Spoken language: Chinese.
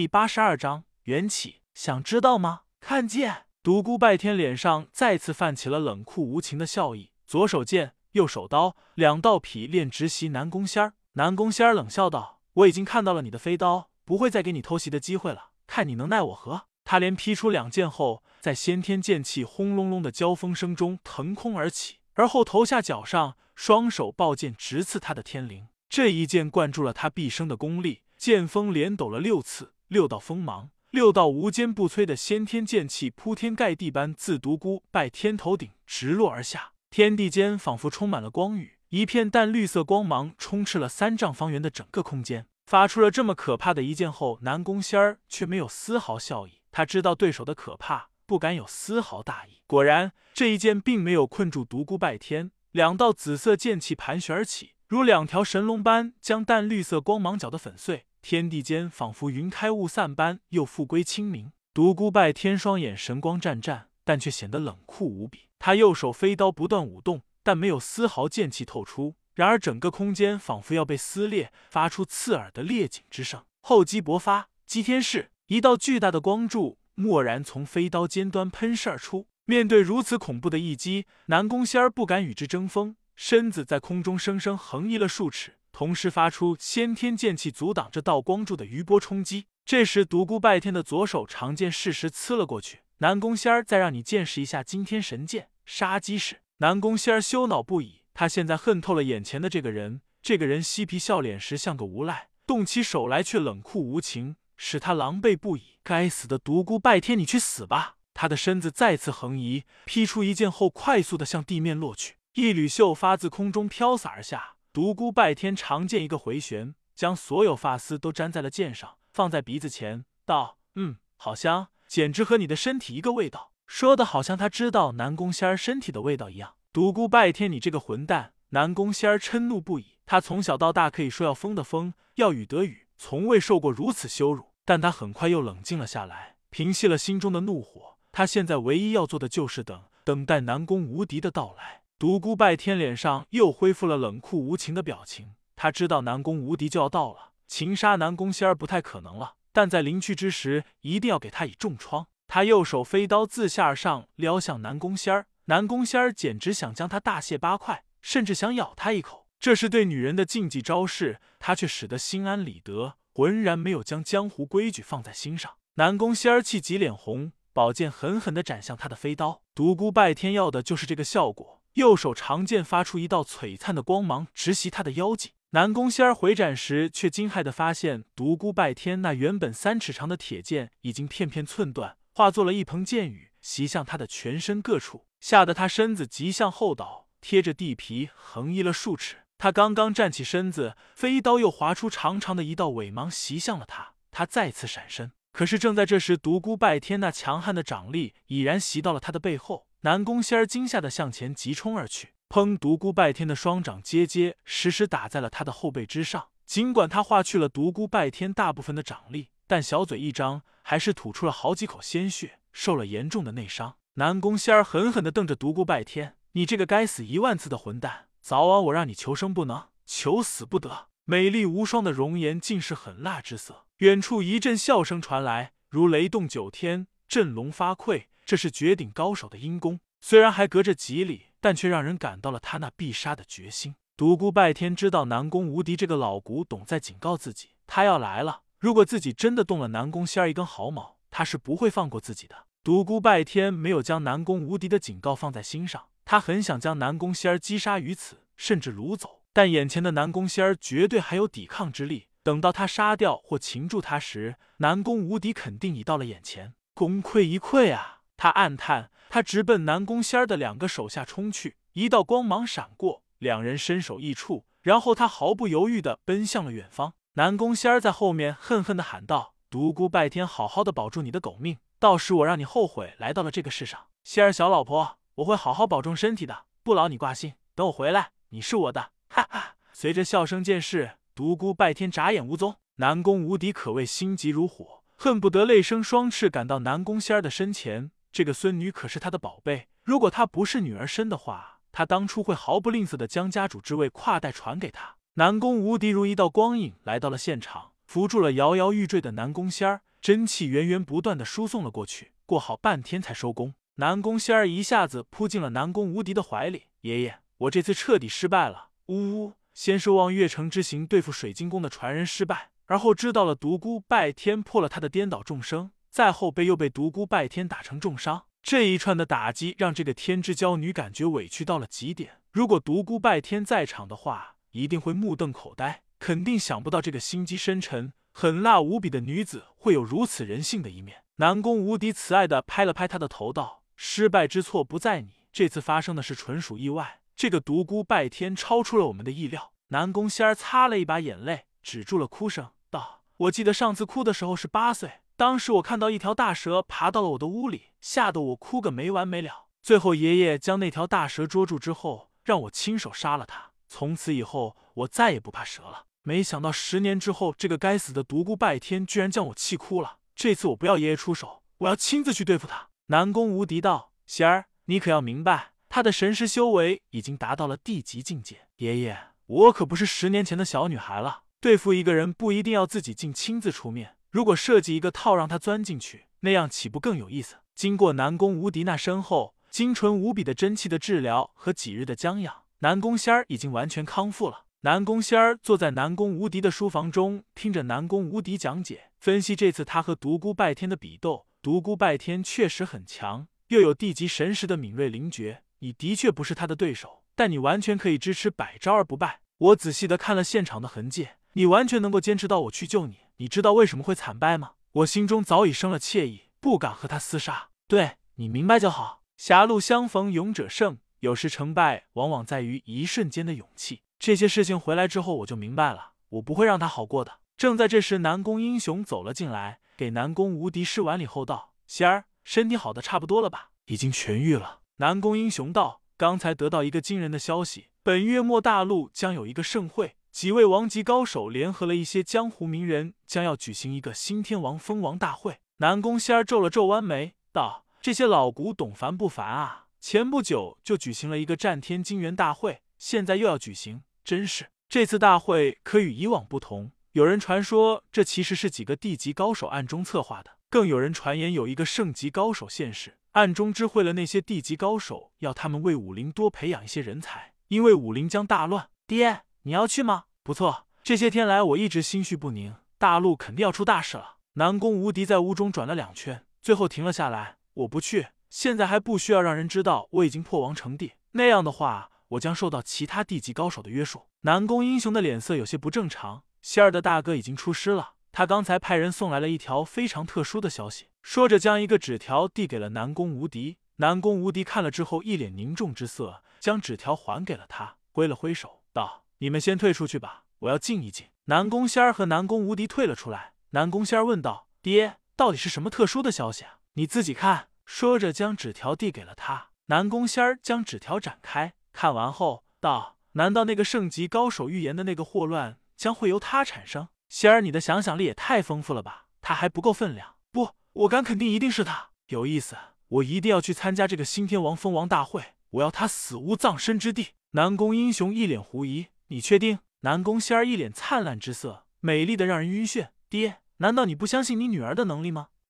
第八十二章缘起，想知道吗？看剑。独孤拜天脸上再次泛起了冷酷无情的笑意，左手剑，右手刀，两道劈练直袭南宫仙儿。南宫仙儿冷笑道：“我已经看到了你的飞刀，不会再给你偷袭的机会了，看你能奈我何？”他连劈出两剑后，在先天剑气轰隆隆的交锋声中腾空而起，而后头下脚上，双手抱剑直刺他的天灵。这一剑灌注了他毕生的功力，剑锋连抖了六次，六道锋芒，六道无坚不摧的先天剑气铺天盖地般自独孤拜天头顶直落而下，天地间仿佛充满了光雨，一片淡绿色光芒充斥了三丈方圆的整个空间。发出了这么可怕的一剑后，南宫仙儿却没有丝毫笑意。他知道对手的可怕，不敢有丝毫大意。果然，这一剑并没有困住独孤拜天，两道紫色剑气盘旋而起。如两条神龙般将淡绿色光芒搅得粉碎，天地间仿佛云开雾散般又复归清明。独孤拜天双眼神光湛湛，但却显得冷酷无比。他右手飞刀不断舞动，但没有丝毫剑气透出。然而整个空间仿佛要被撕裂，发出刺耳的裂紧之声。厚积薄发，击天式，一道巨大的光柱蓦然从飞刀尖端喷射而出。面对如此恐怖的一击，南宫仙儿不敢与之争锋。身子在空中生生横移了数尺，同时发出先天剑气阻挡这道光柱的余波冲击。这时，独孤拜天的左手长剑适时刺了过去。南宫仙儿再让你见识一下惊天神剑杀鸡式。南宫仙儿羞恼不已，他现在恨透了眼前的这个人。这个人嬉皮笑脸时像个无赖，动起手来却冷酷无情，使他狼狈不已。该死的独孤拜天，你去死吧！他的身子再次横移，劈出一剑后，快速的向地面落去。一缕秀发自空中飘洒而下，独孤拜天长剑一个回旋，将所有发丝都粘在了剑上，放在鼻子前，道：“嗯，好香，简直和你的身体一个味道。”说的好像他知道南宫仙儿身体的味道一样。独孤拜天，你这个混蛋！南宫仙儿嗔怒不已。他从小到大可以说要风的风，要雨得雨，从未受过如此羞辱。但他很快又冷静了下来，平息了心中的怒火。他现在唯一要做的就是等，等待南宫无敌的到来。独孤拜天脸上又恢复了冷酷无情的表情，他知道南宫无敌就要到了，擒杀南宫仙儿不太可能了，但在临去之时，一定要给他以重创。他右手飞刀自下而上撩向南宫仙儿，南宫仙儿简直想将他大卸八块，甚至想咬他一口。这是对女人的禁忌招式，他却使得心安理得，浑然没有将江湖规矩放在心上。南宫仙儿气急脸红，宝剑狠狠地斩向他的飞刀。独孤拜天要的就是这个效果。右手长剑发出一道璀璨的光芒，直袭他的腰际。南宫仙儿回斩时，却惊骇的发现，独孤拜天那原本三尺长的铁剑已经片片寸断，化作了一蓬剑雨，袭向他的全身各处，吓得他身子急向后倒，贴着地皮横移了数尺。他刚刚站起身子，飞刀又划出长长的一道尾芒，袭向了他。他再次闪身，可是正在这时，独孤拜天那强悍的掌力已然袭到了他的背后。南宫仙儿惊吓的向前急冲而去，砰！独孤拜天的双掌结结实实打在了他的后背之上。尽管他化去了独孤拜天大部分的掌力，但小嘴一张，还是吐出了好几口鲜血，受了严重的内伤。南宫仙儿狠狠的瞪着独孤拜天：“你这个该死一万次的混蛋，早晚我让你求生不能，求死不得！”美丽无双的容颜尽是狠辣之色。远处一阵笑声传来，如雷动九天，震聋发聩。这是绝顶高手的阴功，虽然还隔着几里，但却让人感到了他那必杀的决心。独孤拜天知道南宫无敌这个老古董在警告自己，他要来了。如果自己真的动了南宫仙儿一根毫毛，他是不会放过自己的。独孤拜天没有将南宫无敌的警告放在心上，他很想将南宫仙儿击杀于此，甚至掳走。但眼前的南宫仙儿绝对还有抵抗之力，等到他杀掉或擒住他时，南宫无敌肯定已到了眼前，功亏一篑啊！他暗叹，他直奔南宫仙儿的两个手下冲去，一道光芒闪过，两人身首异处，然后他毫不犹豫的奔向了远方。南宫仙儿在后面恨恨的喊道：“独孤拜天，好好的保住你的狗命，到时我让你后悔来到了这个世上。”仙儿小老婆，我会好好保重身体的，不劳你挂心。等我回来，你是我的，哈哈！随着笑声渐逝，独孤拜天眨眼无踪。南宫无敌可谓心急如火，恨不得泪生双翅赶到南宫仙儿的身前。这个孙女可是他的宝贝，如果她不是女儿身的话，他当初会毫不吝啬的将家主之位跨代传给她。南宫无敌如一道光影来到了现场，扶住了摇摇欲坠的南宫仙儿，真气源源不断的输送了过去，过好半天才收工。南宫仙儿一下子扑进了南宫无敌的怀里，爷爷，我这次彻底失败了。呜呜，先是望月城之行对付水晶宫的传人失败，而后知道了独孤拜天破了他的颠倒众生，再后被又被独孤拜天打成重伤。这一串的打击让这个天之娇女感觉委屈到了极点。如果独孤拜天在场的话，一定会目瞪口呆，肯定想不到这个心机深沉、狠辣无比的女子会有如此人性的一面。南宫无敌慈爱的拍了拍他的头，道。失败之错不在你，这次发生的是纯属意外。这个独孤拜天超出了我们的意料。南宫仙儿擦了一把眼泪，止住了哭声，道：“我记得上次哭的时候是八岁，当时我看到一条大蛇爬到了我的屋里，吓得我哭个没完没了。最后爷爷将那条大蛇捉住之后，让我亲手杀了它。从此以后，我再也不怕蛇了。没想到十年之后，这个该死的独孤拜天居然将我气哭了。这次我不要爷爷出手，我要亲自去对付他。”南宫无敌道：“贤儿，你可要明白，他的神识修为已经达到了地级境界。爷爷，我可不是十年前的小女孩了。对付一个人，不一定要自己进亲自出面。如果设计一个套让他钻进去，那样岂不更有意思？”经过南宫无敌那身后精纯无比的真气的治疗和几日的将养，南宫仙儿已经完全康复了。南宫仙儿坐在南宫无敌的书房中，听着南宫无敌讲解分析这次他和独孤拜天的比斗。独孤拜天确实很强，又有地级神识的敏锐灵觉，你的确不是他的对手，但你完全可以支持百招而不败。我仔细的看了现场的痕迹，你完全能够坚持到我去救你。你知道为什么会惨败吗？我心中早已生了怯意，不敢和他厮杀。对你明白就好。狭路相逢勇者胜，有时成败往往在于一瞬间的勇气。这些事情回来之后，我就明白了，我不会让他好过的。正在这时，南宫英雄走了进来。给南宫无敌施完礼后道：“仙儿，身体好的差不多了吧？已经痊愈了。”南宫英雄道：“刚才得到一个惊人的消息，本月末大陆将有一个盛会，几位王级高手联合了一些江湖名人，将要举行一个新天王封王大会。”南宫仙儿皱了皱弯眉道：“这些老古董烦不烦啊？前不久就举行了一个战天金元大会，现在又要举行，真是这次大会可与以往不同。”有人传说，这其实是几个地级高手暗中策划的；更有人传言，有一个圣级高手现世，暗中知会了那些地级高手，要他们为武林多培养一些人才，因为武林将大乱。爹，你要去吗？不错，这些天来我一直心绪不宁，大陆肯定要出大事了。南宫无敌在屋中转了两圈，最后停了下来。我不去，现在还不需要让人知道我已经破王成帝，那样的话，我将受到其他地级高手的约束。南宫英雄的脸色有些不正常。仙儿的大哥已经出师了，他刚才派人送来了一条非常特殊的消息，说着将一个纸条递给了南宫无敌。南宫无敌看了之后，一脸凝重之色，将纸条还给了他，挥了挥手道：“你们先退出去吧，我要静一静。”南宫仙儿和南宫无敌退了出来。南宫仙儿问道：“爹，到底是什么特殊的消息啊？你自己看。”说着将纸条递给了他。南宫仙儿将纸条展开，看完后道：“难道那个圣级高手预言的那个祸乱？”将会由他产生，仙儿，你的想象力也太丰富了吧？他还不够分量？不，我敢肯定，一定是他。有意思，我一定要去参加这个新天王封王大会，我要他死无葬身之地。南宫英雄一脸狐疑，你确定？南宫仙儿一脸灿烂之色，美丽的让人晕眩。爹，难道你不相信你女儿的能力吗？